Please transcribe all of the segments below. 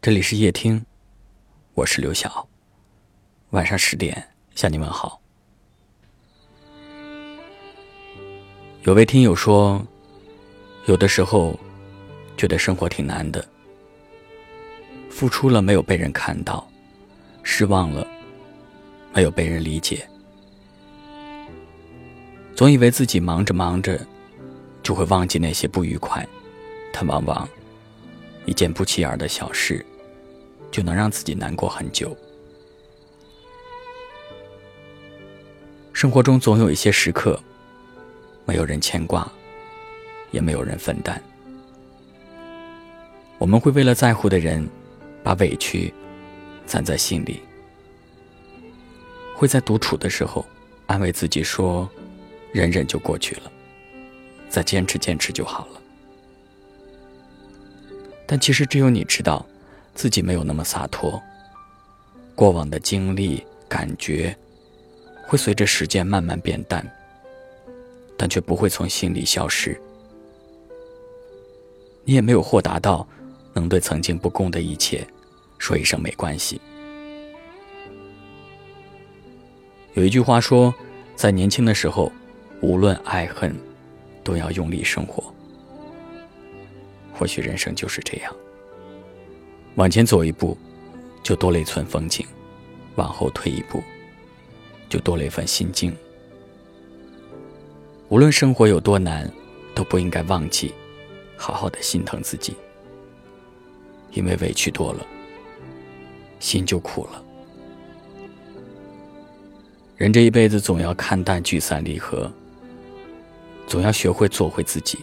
这里是夜听，我是刘晓。晚上十点向你问好。有位听友说，有的时候觉得生活挺难的，付出了没有被人看到，失望了没有被人理解，总以为自己忙着忙着就会忘记那些不愉快，但往往。一件不起眼的小事，就能让自己难过很久。生活中总有一些时刻，没有人牵挂，也没有人分担。我们会为了在乎的人，把委屈攒在心里；会在独处的时候，安慰自己说：“忍忍就过去了，再坚持坚持就好了。”但其实只有你知道，自己没有那么洒脱。过往的经历、感觉，会随着时间慢慢变淡，但却不会从心里消失。你也没有豁达到，能对曾经不公的一切，说一声没关系。有一句话说，在年轻的时候，无论爱恨，都要用力生活。或许人生就是这样，往前走一步，就多了一寸风景；往后退一步，就多了一份心境。无论生活有多难，都不应该忘记，好好的心疼自己，因为委屈多了，心就苦了。人这一辈子，总要看淡聚散离合，总要学会做回自己。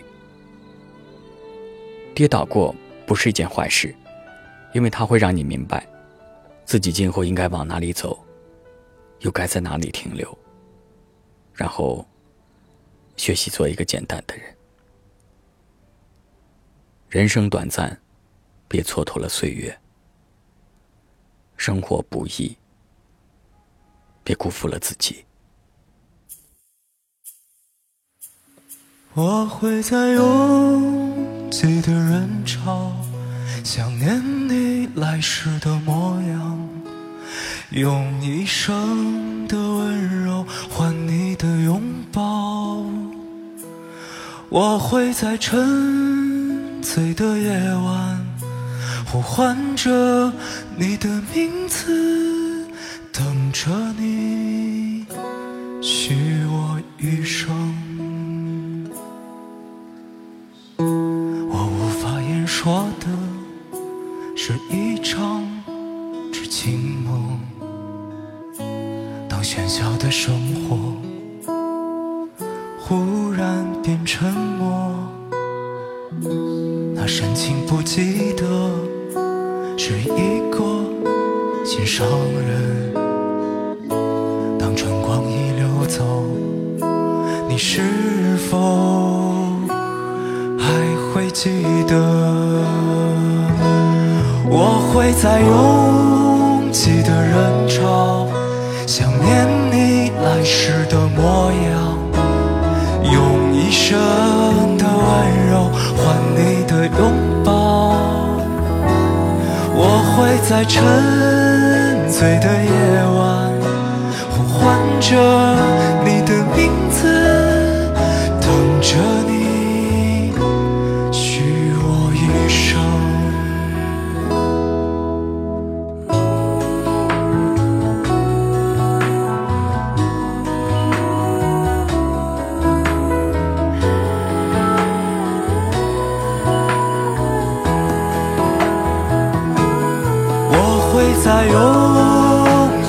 跌倒过不是一件坏事，因为它会让你明白，自己今后应该往哪里走，又该在哪里停留，然后学习做一个简单的人。人生短暂，别蹉跎了岁月；生活不易，别辜负了自己。我会在拥挤的人潮，想念开始的模样，用一生的温柔换你的拥抱。我会在沉醉的夜晚，呼唤着你的名字，等着你许我余生。喧嚣的生活忽然变沉默，那深情不记得是一个心上人。当春光已流走，你是否还会记得？我会在拥我要，用一生的温柔换你的拥抱。我会在沉醉的夜晚，呼唤着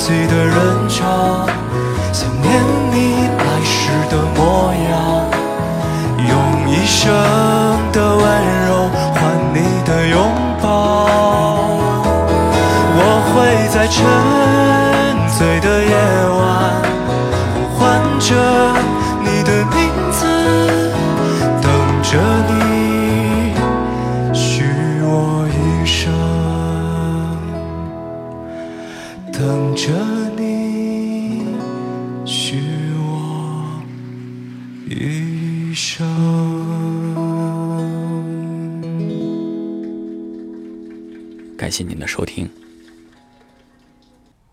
拥挤的人潮，想念你来时的模样，用一生的温柔换你的拥抱。我会在沉醉的感谢您的收听，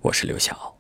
我是刘晓。